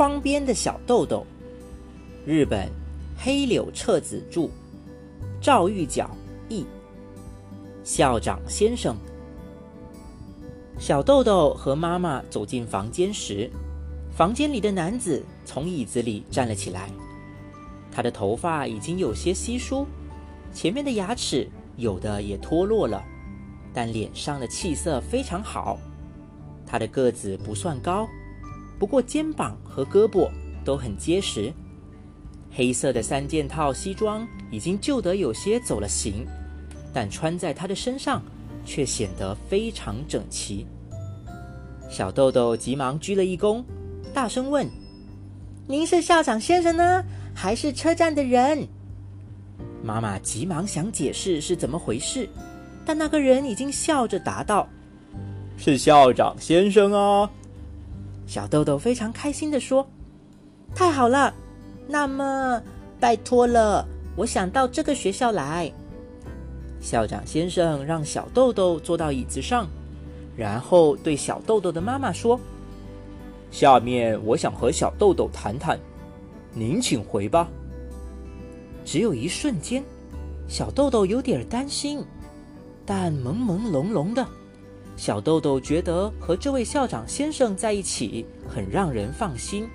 窗边的小豆豆，日本黑柳彻子著，赵玉角译。校长先生，小豆豆和妈妈走进房间时，房间里的男子从椅子里站了起来。他的头发已经有些稀疏，前面的牙齿有的也脱落了，但脸上的气色非常好。他的个子不算高，不过肩膀和胳膊都很结实。黑色的三件套西装已经旧得有些走了形，但穿在他的身上却显得非常整齐。小豆豆急忙鞠了一躬，大声问：“您是校长先生呢？”还是车站的人，妈妈急忙想解释是怎么回事，但那个人已经笑着答道：“是校长先生啊。”小豆豆非常开心的说：“太好了，那么拜托了，我想到这个学校来。”校长先生让小豆豆坐到椅子上，然后对小豆豆的妈妈说：“下面我想和小豆豆谈谈。”您请回吧。只有一瞬间，小豆豆有点担心，但朦朦胧胧的，小豆豆觉得和这位校长先生在一起很让人放心。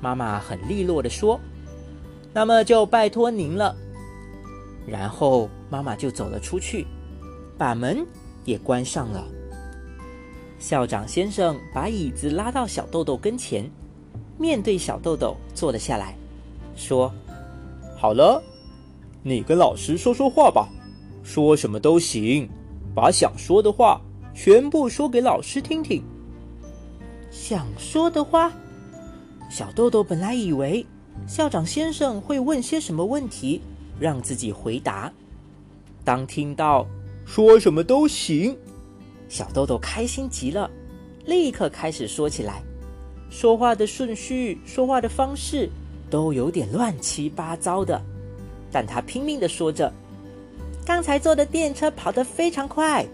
妈妈很利落的说：“那么就拜托您了。”然后妈妈就走了出去，把门也关上了。校长先生把椅子拉到小豆豆跟前。面对小豆豆坐了下来，说：“好了，你跟老师说说话吧，说什么都行，把想说的话全部说给老师听听。”想说的话，小豆豆本来以为校长先生会问些什么问题，让自己回答。当听到“说什么都行”，小豆豆开心极了，立刻开始说起来。说话的顺序、说话的方式都有点乱七八糟的，但他拼命的说着：“刚才坐的电车跑得非常快，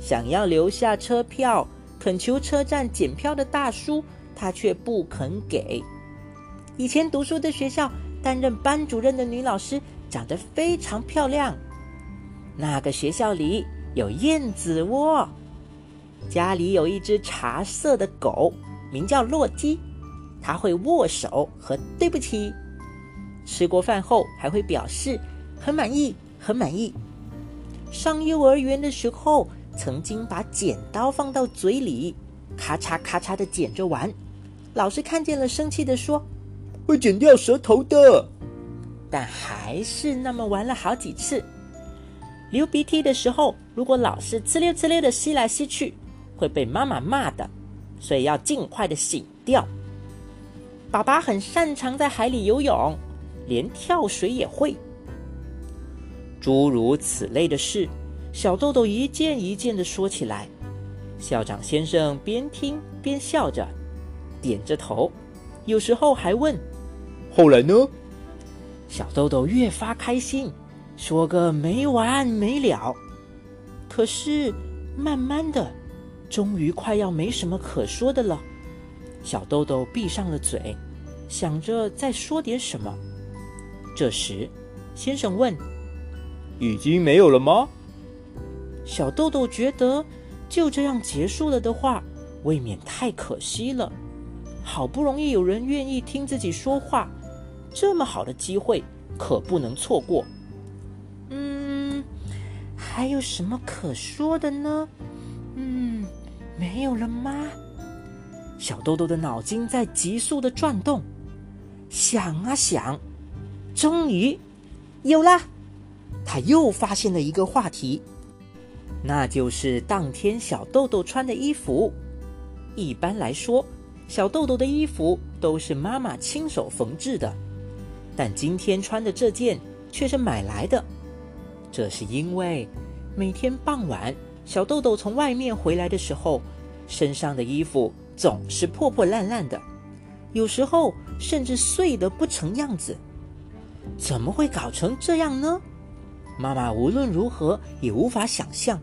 想要留下车票，恳求车站检票的大叔，他却不肯给。以前读书的学校，担任班主任的女老师长得非常漂亮。那个学校里有燕子窝，家里有一只茶色的狗。”名叫洛基，它会握手和对不起。吃过饭后还会表示很满意，很满意。上幼儿园的时候，曾经把剪刀放到嘴里，咔嚓咔嚓的剪着玩。老师看见了，生气的说：“会剪掉舌头的。”但还是那么玩了好几次。流鼻涕的时候，如果老是呲溜呲溜的吸来吸去，会被妈妈骂的。所以要尽快的醒掉。爸爸很擅长在海里游泳，连跳水也会。诸如此类的事，小豆豆一件一件的说起来。校长先生边听边笑着，点着头，有时候还问：“后来呢？”小豆豆越发开心，说个没完没了。可是慢慢的。终于快要没什么可说的了，小豆豆闭上了嘴，想着再说点什么。这时，先生问：“已经没有了吗？”小豆豆觉得就这样结束了的话，未免太可惜了。好不容易有人愿意听自己说话，这么好的机会可不能错过。嗯，还有什么可说的呢？嗯。没有了吗？小豆豆的脑筋在急速的转动，想啊想，终于有了。他又发现了一个话题，那就是当天小豆豆穿的衣服。一般来说，小豆豆的衣服都是妈妈亲手缝制的，但今天穿的这件却是买来的。这是因为每天傍晚。小豆豆从外面回来的时候，身上的衣服总是破破烂烂的，有时候甚至碎得不成样子。怎么会搞成这样呢？妈妈无论如何也无法想象，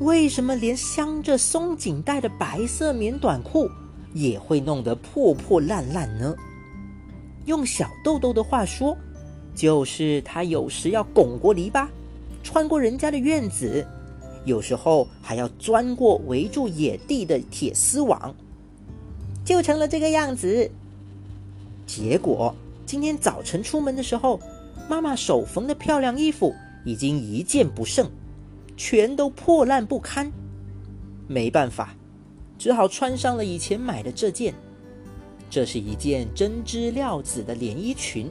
为什么连镶着松紧带的白色棉短裤也会弄得破破烂烂呢。用小豆豆的话说，就是他有时要拱过篱笆，穿过人家的院子，有时候还要钻过围住野地的铁丝网，就成了这个样子。结果今天早晨出门的时候，妈妈手缝的漂亮衣服已经一件不剩，全都破烂不堪。没办法，只好穿上了以前买的这件。这是一件针织料子的连衣裙，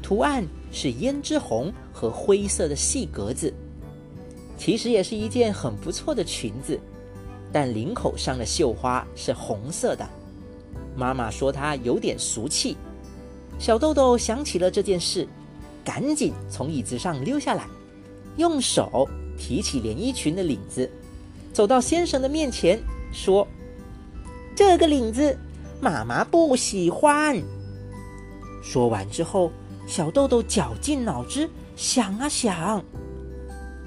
图案是胭脂红和灰色的细格子。其实也是一件很不错的裙子，但领口上的绣花是红色的。妈妈说它有点俗气。小豆豆想起了这件事，赶紧从椅子上溜下来，用手提起连衣裙的领子，走到先生的面前说：“这个领子。”妈妈不喜欢。说完之后，小豆豆绞尽脑汁想啊想，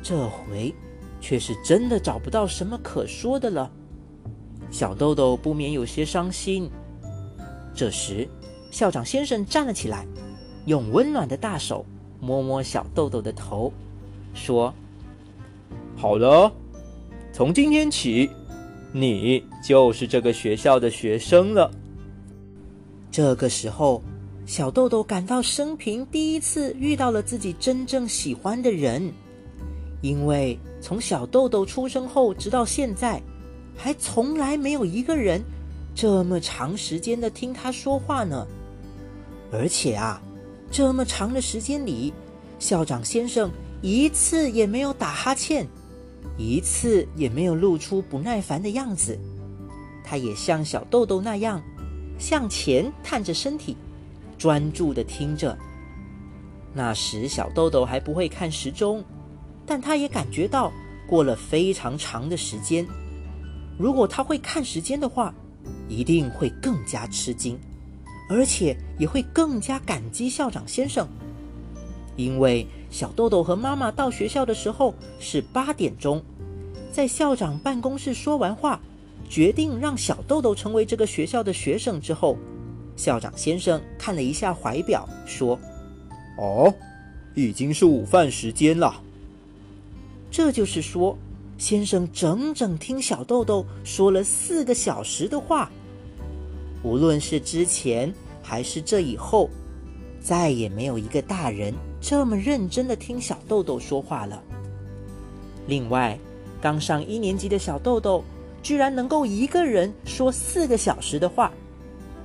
这回却是真的找不到什么可说的了。小豆豆不免有些伤心。这时，校长先生站了起来，用温暖的大手摸摸小豆豆的头，说：“好了，从今天起，你就是这个学校的学生了。”这个时候，小豆豆感到生平第一次遇到了自己真正喜欢的人，因为从小豆豆出生后直到现在，还从来没有一个人这么长时间的听他说话呢。而且啊，这么长的时间里，校长先生一次也没有打哈欠，一次也没有露出不耐烦的样子。他也像小豆豆那样。向前探着身体，专注的听着。那时小豆豆还不会看时钟，但他也感觉到过了非常长的时间。如果他会看时间的话，一定会更加吃惊，而且也会更加感激校长先生。因为小豆豆和妈妈到学校的时候是八点钟，在校长办公室说完话。决定让小豆豆成为这个学校的学生之后，校长先生看了一下怀表，说：“哦，已经是午饭时间了。”这就是说，先生整整听小豆豆说了四个小时的话。无论是之前还是这以后，再也没有一个大人这么认真的听小豆豆说话了。另外，刚上一年级的小豆豆。居然能够一个人说四个小时的话，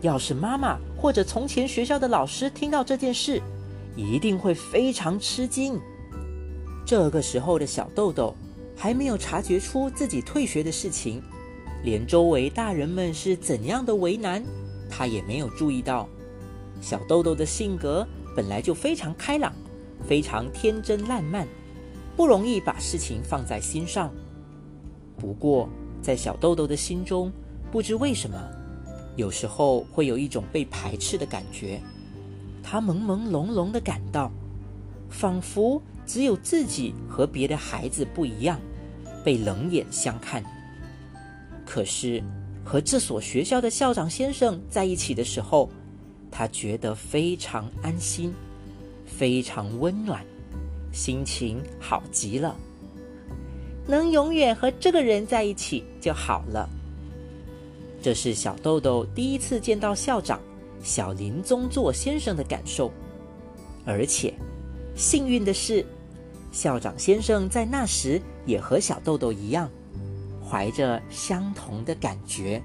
要是妈妈或者从前学校的老师听到这件事，一定会非常吃惊。这个时候的小豆豆还没有察觉出自己退学的事情，连周围大人们是怎样的为难，他也没有注意到。小豆豆的性格本来就非常开朗，非常天真烂漫，不容易把事情放在心上。不过，在小豆豆的心中，不知为什么，有时候会有一种被排斥的感觉。他朦朦胧胧的感到，仿佛只有自己和别的孩子不一样，被冷眼相看。可是和这所学校的校长先生在一起的时候，他觉得非常安心，非常温暖，心情好极了。能永远和这个人在一起就好了。这是小豆豆第一次见到校长小林宗作先生的感受，而且幸运的是，校长先生在那时也和小豆豆一样，怀着相同的感觉。